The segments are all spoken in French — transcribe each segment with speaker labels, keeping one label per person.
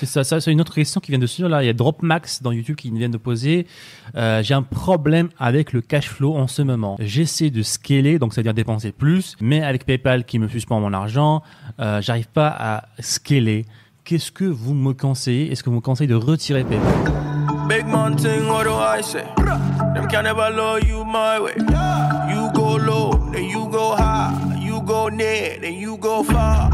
Speaker 1: C'est ça, ça c'est une autre question qui vient de suivre là. Il y a Dropmax dans YouTube qui vient de poser. Euh, J'ai un problème avec le cash flow en ce moment. J'essaie de scaler, donc c'est-à-dire dépenser plus, mais avec PayPal qui me suspend mon argent, euh, j'arrive pas à scaler. Qu'est-ce que vous me conseillez? Est-ce que vous me conseillez de retirer PayPal?
Speaker 2: Big man thing, what do I say? Them can never you my way. You go low, then you go high. You go near, then you go far.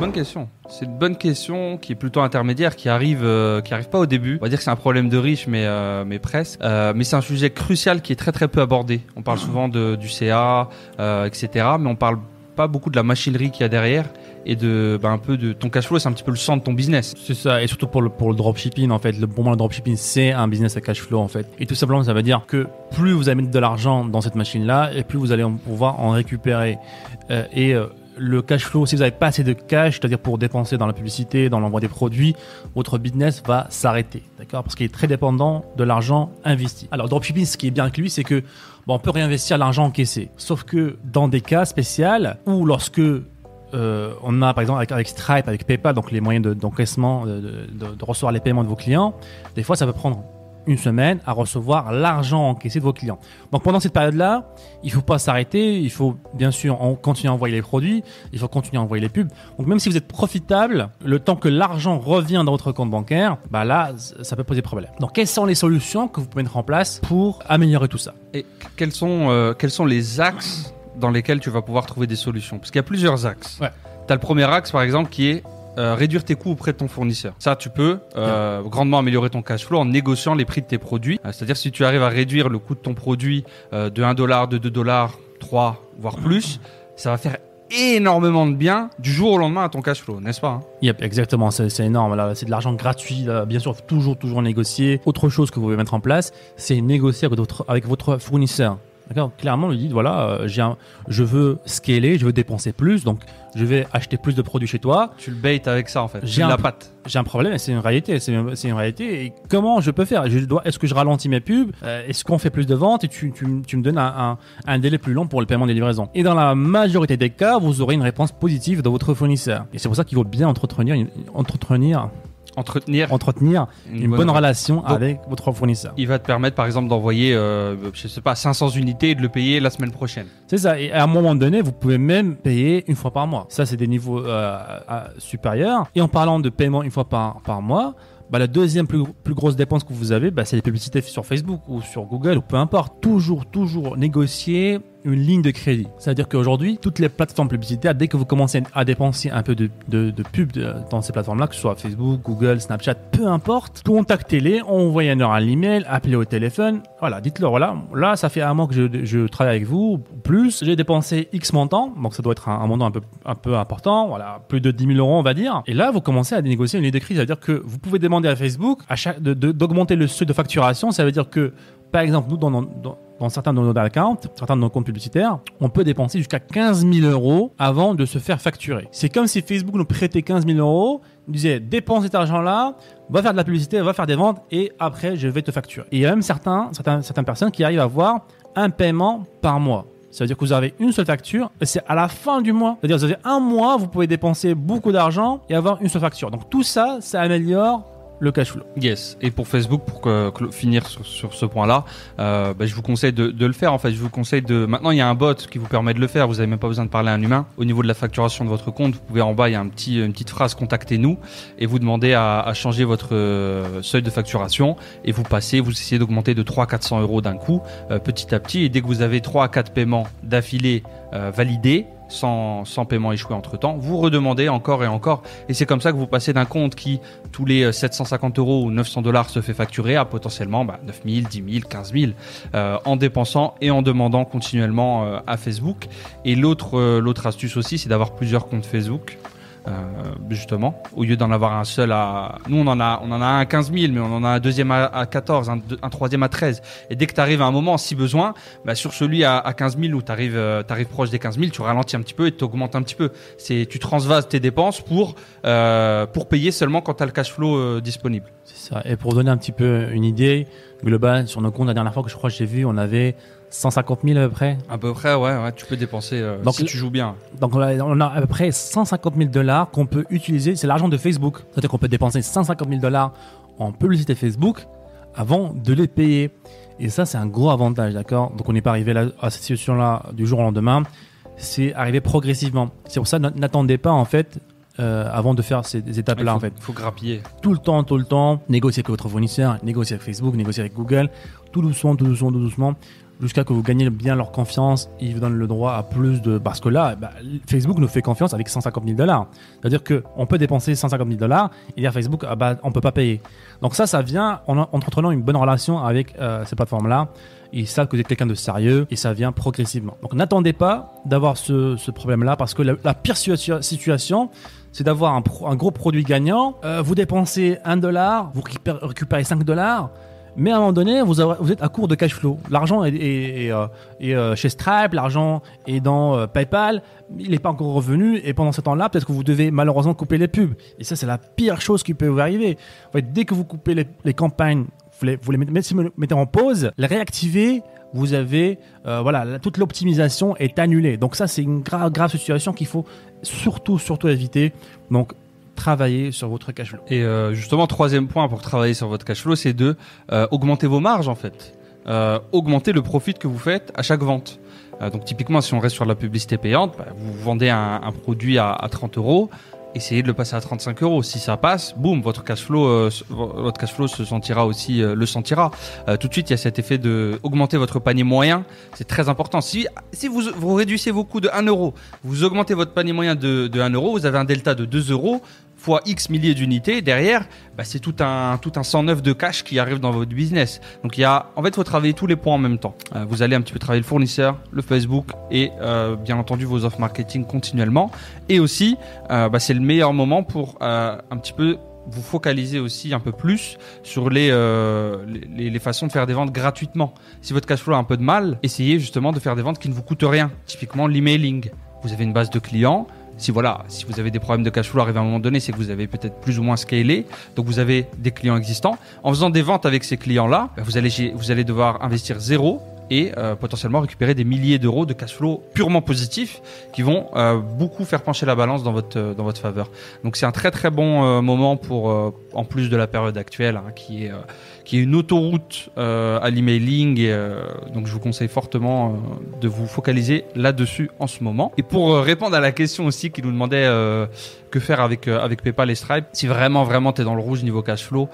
Speaker 3: Bonne question. C'est une bonne question qui est plutôt intermédiaire, qui arrive, euh, qui arrive pas au début. On va dire que c'est un problème de riche, mais euh, mais presque. Euh, mais c'est un sujet crucial qui est très très peu abordé. On parle souvent du CA, euh, etc. Mais on parle pas beaucoup de la machinerie qu'il y a derrière et de bah, un peu de ton cash flow. C'est un petit peu le sang de ton business.
Speaker 1: C'est ça, et surtout pour le, pour le dropshipping, en fait. Le, pour moi, le dropshipping, c'est un business à cash flow, en fait. Et tout simplement, ça veut dire que plus vous allez mettre de l'argent dans cette machine-là, et plus vous allez pouvoir en récupérer. Euh, et euh, le cash flow, si vous n'avez pas assez de cash, c'est-à-dire pour dépenser dans la publicité, dans l'envoi des produits, votre business va s'arrêter, d'accord? Parce qu'il est très dépendant de l'argent investi. Alors, dropshipping, ce qui est bien avec lui, c'est que bon, on peut réinvestir l'argent encaissé. Sauf que dans des cas spéciaux, ou lorsque euh, on a par exemple avec, Stripe, avec PayPal, donc les moyens de- d'encaissement, de, de- de- de recevoir les paiements de vos clients, des fois ça peut prendre une semaine à recevoir l'argent encaissé de vos clients. Donc pendant cette période-là, il faut pas s'arrêter, il faut bien sûr en- continuer à envoyer les produits, il faut continuer à envoyer les pubs. Donc même si vous êtes profitable, le temps que l'argent revient dans votre compte bancaire, bah là, ça peut poser problème. Donc quelles sont les solutions que vous pouvez mettre en place pour améliorer tout ça?
Speaker 3: Et quels sont euh, quels sont les axes dans lesquels tu vas pouvoir trouver des solutions? Parce qu'il y a plusieurs axes.
Speaker 1: Ouais.
Speaker 3: Tu as le premier axe, par exemple, qui est euh, réduire tes coûts auprès de ton fournisseur. Ça, tu peux euh, grandement améliorer ton cash flow en négociant les prix de tes produits. Euh, C'est-à-dire si tu arrives à réduire le coût de ton produit de 1 dollar, de 2 dollars, 3, voire plus, ça va faire énormément de bien du jour au lendemain à ton cash flow, n'est-ce pas hein?
Speaker 1: Yep, exactement, c'est c'est énorme. Là, c'est de l'argent gratuit. là. Bien sûr, toujours, toujours négocier. Autre chose que vous pouvez mettre en place, c'est négocier avec votre, avec votre fournisseur. D'accord Clairement, lui dit voilà, euh, j'ai un- je veux scaler, je veux dépenser plus, donc je vais acheter plus de produits chez toi.
Speaker 3: Tu le baites avec ça en fait.
Speaker 1: J'ai un
Speaker 3: la patte.
Speaker 1: J'ai un problème, c'est une réalité, c'est une, c'est une réalité. Et comment je peux faire? Je dois, Est-ce que je ralentis mes pubs? Euh, Est-ce qu'on fait plus de ventes? Et tu, tu, tu me donnes un, un, un délai plus long pour le paiement des livraisons. Et dans la majorité des cas, vous aurez une réponse positive de votre fournisseur. Et c'est pour ça qu'il faut bien entretenir, entretenir,
Speaker 3: Entretenir
Speaker 1: entretenir une, bonne, relation
Speaker 3: Donc-
Speaker 1: avec votre fournisseur.
Speaker 3: Il va te permettre par exemple d'envoyer, euh, je sais pas, 500 unités et de le payer la semaine prochaine.
Speaker 1: C'est ça. Et à un moment donné, vous pouvez même payer une fois par mois. Ça, c'est des niveaux euh, supérieurs. Et en parlant de paiement une fois par, par mois, bah, la deuxième plus, plus grosse dépense que vous avez, bah, c'est les publicités sur Facebook ou sur Google ou peu importe. Toujours, toujours négocier une ligne de crédit. C'est-à-dire qu'aujourd'hui, toutes les plateformes publicitaires, dès que vous commencez à dépenser un peu de, de, pub de- dans ces plateformes-là, que ce soit Facebook, Google, Snapchat, peu importe, contactez-les, envoyez-leur un email, appelez au téléphone. Voilà, dites-leur, voilà, là, ça fait un mois que je, travaille avec vous, ou plus, j'ai dépensé X montant, donc ça doit être un, montant un peu, un peu important, voilà, plus de 10 000 euros, on va dire. Et là, vous commencez à négocier une ligne de crédit. C'est-à-dire que vous pouvez demander à Facebook à d'augmenter le seuil de facturation. Ça veut dire que, par exemple, nous, dans, certains de nos accounts, certains de nos comptes publicitaires, on peut dépenser jusqu'à 15 000 euros avant de se faire facturer. C'est comme si Facebook nous prêtait 15 000 euros, nous disait dépense cet argent-là, va faire de la publicité, va faire des ventes et après je vais te facturer. Et il y a même certains, certaines personnes qui arrivent à avoir un paiement par mois. Ça veut dire que vous avez une seule facture et c'est à la fin du mois. C'est-à-dire que vous avez un mois, vous pouvez dépenser beaucoup d'argent et avoir une seule facture. Donc tout ça, ça améliore le cash flow.
Speaker 3: Yes. Et pour Facebook, pour que- que- finir sur, sur ce point-là, euh, bah, je vous conseille de, de le faire. En fait, je vous conseille de. Maintenant, il y a un bot qui vous permet de le faire. Vous n'avez même pas besoin de parler à un humain. Au niveau de la facturation de votre compte, vous pouvez en bas, il y a un petit, une petite phrase "Contactez-nous" et vous demandez à, à changer votre euh, seuil de facturation et vous passez, vous essayez d'augmenter de 300-400 euros d'un coup, euh, petit à petit. Et dès que vous avez 3 à 4 paiements d'affilée euh, validés, sans, paiement échoué entre temps, vous redemandez encore et encore. Et c'est comme ça que vous passez d'un compte qui, tous les euh, 750 euros ou 900 dollars, se fait facturer à potentiellement bah, 9 000, 10 000, 15 000 euh, en dépensant et en demandant continuellement euh, à Facebook. Et euh, l'autre astuce aussi, c'est d'avoir plusieurs comptes Facebook. Euh, justement, au lieu d'en avoir un seul à. Nous, on en a, on en a un à 15 000, mais on en a un deuxième à, à 14, un, troisième à 13. Et dès que tu arrives à un moment, si besoin, bah, sur celui à, à 15 000 où tu arrives, proche des 15 000, tu ralentis un petit peu et tu augmentes un petit peu. C'est, tu transvases tes dépenses pour, euh, pour payer seulement quand tu as le cash flow euh, disponible.
Speaker 1: C'est ça. Et pour donner un petit peu une idée globale sur nos comptes, la dernière fois que je crois que j'ai vu, on avait 150 000 à peu près.
Speaker 3: À peu près, ouais, ouais tu peux dépenser euh,
Speaker 1: Donc,
Speaker 3: si tu joues bien.
Speaker 1: Donc on a on a à peu près 150 000 dollars qu'on peut utiliser. C'est l'argent de Facebook. C'est-à-dire qu'on peut dépenser 150 000 dollars en publicité Facebook avant de les payer. Et ça, c'est un gros avantage, d'accord? Donc on n'est pas arrivé là, à cette situation-là du jour au lendemain. C'est arrivé progressivement. C'est pour ça, n'attendez pas en fait euh, avant de faire ces étapes-là
Speaker 3: Il
Speaker 1: en fait.
Speaker 3: faut grappiller.
Speaker 1: Tout le temps, tout le temps, négocier avec votre fournisseur, négocier avec Facebook, négocier avec Google, tout doucement, tout doucement, tout doucement, jusqu'à que vous gagnez bien leur confiance. Ils vous donnent le droit à plus de. Parce que là, bah, Facebook nous fait confiance avec 150 000 dollars. C'est-à-dire qu'on peut dépenser 150 000 dollars et dire à Facebook, ah bah, on peut pas payer. Donc ça, ça vient en en entretenant une bonne relation avec euh, ces plateformes-là. Ils savent que vous êtes quelqu'un de sérieux et ça vient progressivement. Donc n'attendez pas d'avoir ce, problème-là parce que la, pire situa- situation, c'est d'avoir un, gros produit gagnant. Euh, vous dépensez 1 dollar, vous récupérez 5 dollars. Mais à un moment donné, vous, êtes à court de cash flow. L'argent est, euh, euh, chez Stripe, l'argent est dans euh, PayPal, il n'est pas encore revenu. Et pendant ce temps-là, peut-être que vous devez malheureusement couper les pubs. Et ça, c'est la pire chose qui peut vous arriver. Dès que vous coupez les, campagnes, vous les, mettez, en pause, les réactivez, vous avez, voilà, toute l'optimisation est annulée. Donc ça, c'est une grave, grave situation qu'il faut surtout, surtout éviter. Donc, travailler sur votre cash flow.
Speaker 3: Et euh, justement, troisième point pour travailler sur votre cash flow, c'est de euh, augmenter vos marges en fait. Euh, augmenter le profit que vous faites à chaque vente. Euh, donc typiquement, si on reste sur la publicité payante, bah, vous vendez un, un produit à, à 30 euros, essayez de le passer à 35 euros. Si ça passe, boum, votre cash flow, euh, votre cash flow se sentira aussi, euh, le sentira. Euh, tout de suite, il y a cet effet de augmenter votre panier moyen. C'est très important. Si, si vous, vous réduisez vos coûts de 1 euro, vous augmentez votre panier moyen de, de 1 euro, vous avez un delta de 2 euros fois X milliers d'unités, derrière, bah, c'est tout un, tout un 109 de cash qui arrive dans votre business. Donc il y a, en fait, faut travailler tous les points en même temps. Euh, vous allez un petit peu travailler le fournisseur, le Facebook et euh, bien entendu vos offres marketing continuellement. Et aussi, euh, bah, c'est le meilleur moment pour un petit peu vous focaliser aussi un peu plus sur les, les, les façons de faire des ventes gratuitement. Si votre cash flow a un peu de mal, essayez justement de faire des ventes qui ne vous coûtent rien. Typiquement l'emailing. Vous avez une base de clients, si voilà, si vous avez des problèmes de cash flow arrivé à un moment donné, c'est que vous avez peut-être plus ou moins scalé, donc vous avez des clients existants. En faisant des ventes avec ces clients-là, bah, vous allez vous allez devoir investir zéro et euh, potentiellement récupérer des milliers d'euros de cash flow purement positifs qui vont euh, beaucoup faire pencher la balance dans votre euh, dans votre faveur. Donc c'est un très très bon moment pour en plus de la période actuelle hein, qui est qui est une autoroute à l'emailing donc je vous conseille fortement de vous focaliser là-dessus en ce moment. Et pour répondre à la question aussi qui nous demandait que faire avec avec PayPal et Stripe, si vraiment vraiment tu es dans le rouge niveau cash flow,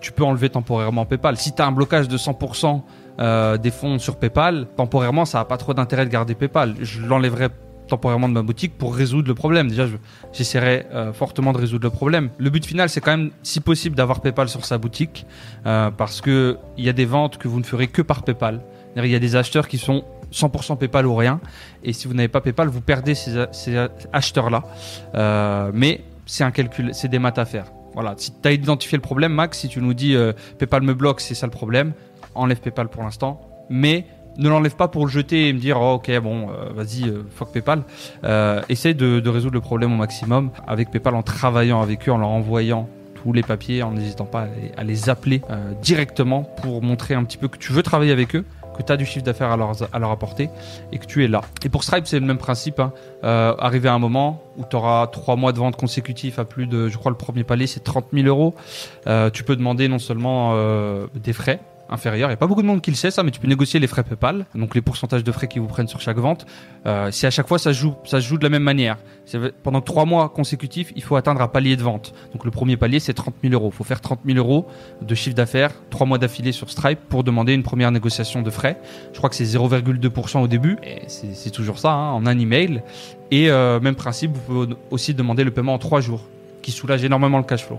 Speaker 3: tu peux enlever temporairement PayPal. Si tu as un blocage de 100% euh, des fonds sur PayPal, temporairement ça a pas trop d'intérêt de garder PayPal. Je l'enlèverai temporairement de ma boutique pour résoudre le problème. Déjà, je- j'essaierai euh, fortement de résoudre le problème. Le but final, c'est quand même, si possible, d'avoir PayPal sur sa boutique, euh, parce que il y a des ventes que vous ne ferez que par PayPal. Il y a des acheteurs qui sont 100% PayPal ou rien, et si vous n'avez pas PayPal, vous perdez ces, acheteurs-là. Euh, mais c'est un calcul, c'est des maths à faire. Voilà. Si tu as identifié le problème, Max, si tu nous dis euh, PayPal me bloque, c'est ça le problème, enlève PayPal pour l'instant, mais ne l'enlève pas pour le jeter et me dire oh, ok bon euh, vas-y euh, fuck PayPal. Euh, essaye de, résoudre le problème au maximum avec PayPal en travaillant avec eux, en leur envoyant tous les papiers, en n'hésitant pas à les, appeler euh, directement pour montrer un petit peu que tu veux travailler avec eux, que tu as du chiffre d'affaires à leur, à leur apporter et que tu es là. Et pour Stripe, c'est le même principe. Hein. Arriver à un moment où tu auras trois mois de vente consécutifs à plus de, je crois, le premier palier, c'est 30 000 euros. Tu peux demander non seulement des frais inférieurs, il n'y a pas beaucoup de monde qui le sait ça, mais tu peux négocier les frais PayPal, donc les pourcentages de frais qu'ils vous prennent sur chaque vente. Euh, si à chaque fois ça joue, ça joue de la même manière. Pendant trois mois consécutifs, il faut atteindre un palier de vente. Donc le premier palier, c'est 30 000 euros. Il faut faire 30 000 euros de chiffre d'affaires, trois mois d'affilée sur Stripe pour demander une première négociation de frais. Je crois que c'est 0,2% au début, c'est toujours ça, hein, en un email. Et euh, même principe, vous pouvez aussi demander le paiement en trois jours, qui soulage énormément le cash flow.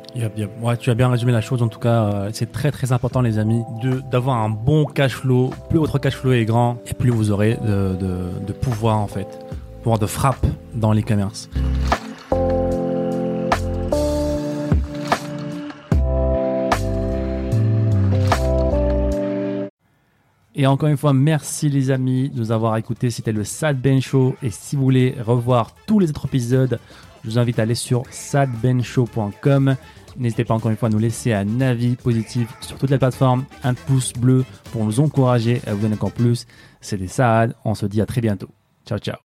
Speaker 1: Ouais, tu as bien résumé la chose. En tout cas, euh, c'est très très important, les amis, d'avoir un bon cash flow. Plus votre cash flow est grand, et plus vous aurez de, de, pouvoir en fait, pouvoir de frappe dans l'e-commerce. Et encore une fois, merci les amis de nous avoir écoutés. C'était le Sad Ben Show. Et si vous voulez revoir tous les autres épisodes, je vous invite à aller sur sadbenshow.com. N'hésitez pas encore une fois à nous laisser un avis positif sur toutes les plateformes, un pouce bleu pour nous encourager à vous donner encore plus. C'était Saad. On se dit à très bientôt. Ciao, ciao.